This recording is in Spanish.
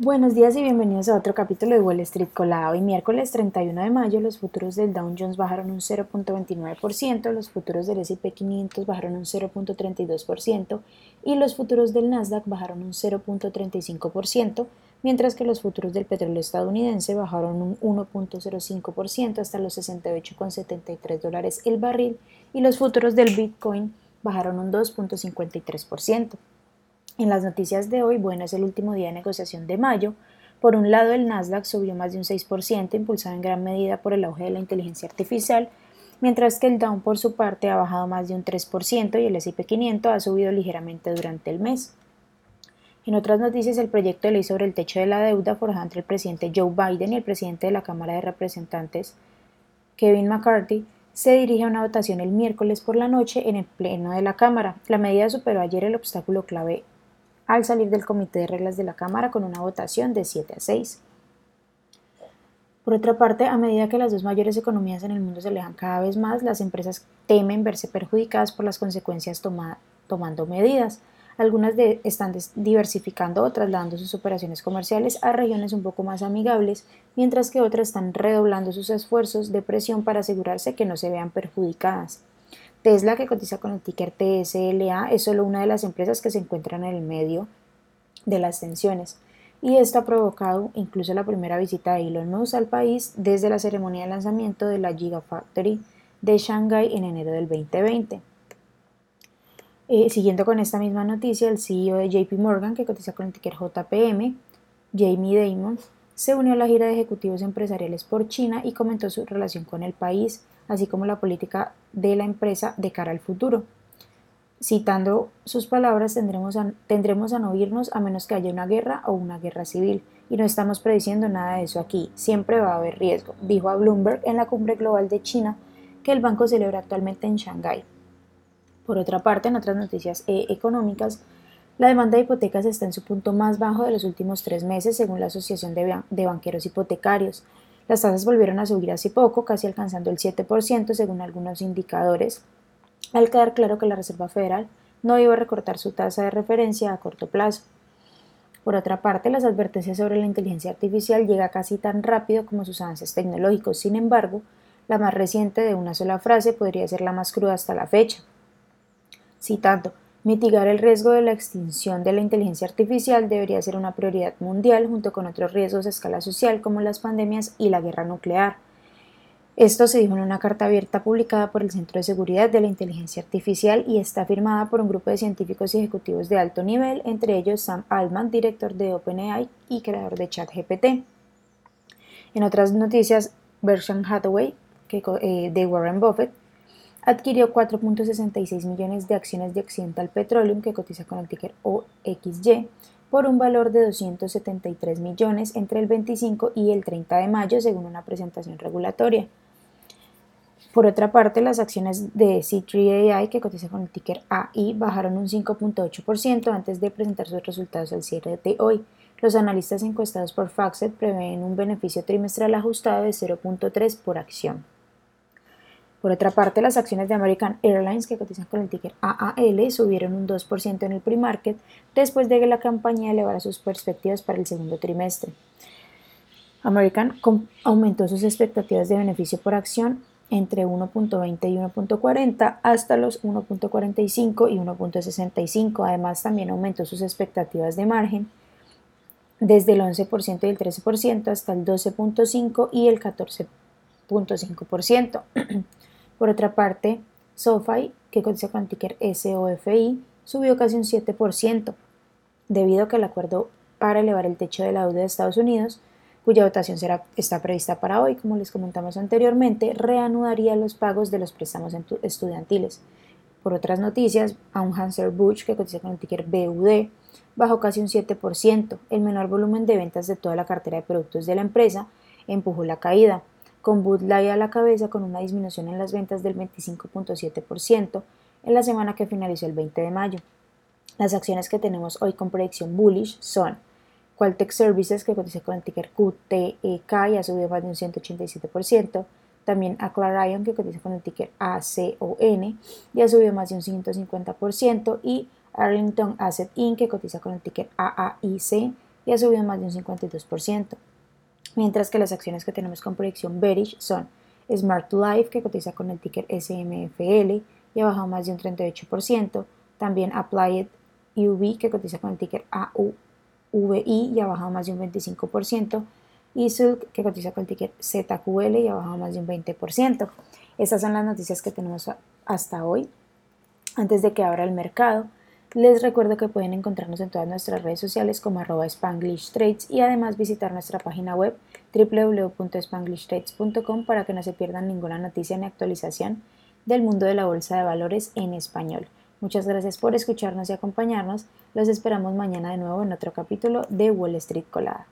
Buenos días y bienvenidos a otro capítulo de Wall Street Colado. Hoy miércoles 31 de mayo los futuros del Dow Jones bajaron un 0.29%, los futuros del S&P 500 bajaron un 0.32% y los futuros del Nasdaq bajaron un 0.35%, mientras que los futuros del petróleo estadounidense bajaron un 1.05% hasta los 68,73 dólares el barril y los futuros del Bitcoin bajaron un 2.53%. En las noticias de hoy, bueno, es el último día de negociación de mayo. Por un lado, el Nasdaq subió más de un 6%, impulsado en gran medida por el auge de la inteligencia artificial, mientras que el Dow por su parte ha bajado más de un 3% y el S&P 500 ha subido ligeramente durante el mes. En otras noticias, el proyecto de ley sobre el techo de la deuda forjado entre el presidente Joe Biden y el presidente de la Cámara de Representantes, Kevin McCarthy, se dirige a una votación el miércoles por la noche en el Pleno de la Cámara. La medida superó ayer el obstáculo clave al salir del Comité de Reglas de la Cámara con una votación de 7 a 6. Por otra parte, a medida que las dos mayores economías en el mundo se alejan cada vez más, las empresas temen verse perjudicadas por las consecuencias tomando medidas. Algunas están diversificando o trasladando sus operaciones comerciales a regiones un poco más amigables, mientras que otras están redoblando sus esfuerzos de presión para asegurarse que no se vean perjudicadas. Tesla, que cotiza con el ticker TSLA, es solo una de las empresas que se encuentran en el medio de las tensiones. Y esto ha provocado incluso la primera visita de Elon Musk al país desde la ceremonia de lanzamiento de la Gigafactory de Shanghai en enero del 2020. Eh, siguiendo con esta misma noticia, el CEO de JP Morgan, que cotiza con el ticker JPM, Jamie Dimon, se unió a la gira de ejecutivos empresariales por China y comentó su relación con el país, así como la política de la empresa de cara al futuro. Citando sus palabras, tendremos a, tendremos a no irnos a menos que haya una guerra o una guerra civil, y no estamos prediciendo nada de eso aquí, siempre va a haber riesgo, dijo a Bloomberg en la cumbre global de China que el banco celebra actualmente en Shanghái. Por otra parte, en otras noticias eh, económicas, la demanda de hipotecas está en su punto más bajo de los últimos tres meses, según la Asociación de Banqueros Hipotecarios. Las tasas volvieron a subir hace poco, casi alcanzando el 7% según algunos indicadores, al quedar claro que la Reserva Federal no iba a recortar su tasa de referencia a corto plazo. Por otra parte, las advertencias sobre la inteligencia artificial llega casi tan rápido como sus avances tecnológicos. Sin embargo, la más reciente de una sola frase podría ser la más cruda hasta la fecha. Citando, Mitigar el riesgo de la extinción de la inteligencia artificial debería ser una prioridad mundial junto con otros riesgos a escala social como las pandemias y la guerra nuclear. Esto se dijo en una carta abierta publicada por el Centro de Seguridad de la Inteligencia Artificial y está firmada por un grupo de científicos y ejecutivos de alto nivel, entre ellos Sam Altman, director de OpenAI y creador de ChatGPT. En otras noticias, Berkshire Hathaway, eh, de Warren Buffett, adquirió 4.66 millones de acciones de Occidental Petroleum, que cotiza con el ticker OXY, por un valor de 273 millones entre el 25 y el 30 de mayo, según una presentación regulatoria. Por otra parte, las acciones de C3AI, que cotiza con el ticker AI, bajaron un 5.8% antes de presentar sus resultados al cierre de hoy. Los analistas encuestados por Faxet prevén un beneficio trimestral ajustado de 0.3 por acción. Por otra parte, las acciones de American Airlines, que cotizan con el ticker AAL, subieron un 2% en el pre-market después de que la compañía elevara sus perspectivas para el segundo trimestre. American aumentó sus expectativas de beneficio por acción entre 1.20 y 1.40 hasta los 1.45 y 1.65. Además, también aumentó sus expectativas de margen desde el 11% y el 13% hasta el 12.5 y el 14.5%. Por otra parte, SoFi, que cotiza con ticker SOFI, subió casi un 7%, debido a que el acuerdo para elevar el techo de la deuda de Estados Unidos, cuya votación será, está prevista para hoy, como les comentamos anteriormente, reanudaría los pagos de los préstamos estudiantiles. Por otras noticias, un Hanser Bush, que cotiza con el ticker BUD, bajó casi un 7%. El menor volumen de ventas de toda la cartera de productos de la empresa empujó la caída con Bud Light a la cabeza con una disminución en las ventas del 25.7% en la semana que finalizó el 20 de mayo. Las acciones que tenemos hoy con predicción bullish son Qualtech Services, que cotiza con el ticker QTEK y ha subido más de un 187%, también Aclarion, que cotiza con el ticker ACON y ha subido más de un 150%, y Arlington Asset Inc., que cotiza con el ticker AAIC y ha subido más de un 52%. Mientras que las acciones que tenemos con proyección bearish son Smart Life, que cotiza con el ticker SMFL y ha bajado más de un 38%. También Applied UV, que cotiza con el ticker AUVI y ha bajado más de un 25%. Y Silk, que cotiza con el ticker ZQL y ha bajado más de un 20%. Estas son las noticias que tenemos hasta hoy. Antes de que abra el mercado, les recuerdo que pueden encontrarnos en todas nuestras redes sociales como arroba Spanglish Trades y además visitar nuestra página web www.spanglishtrades.com para que no se pierdan ninguna noticia ni actualización del mundo de la bolsa de valores en español. Muchas gracias por escucharnos y acompañarnos. Los esperamos mañana de nuevo en otro capítulo de Wall Street Colada.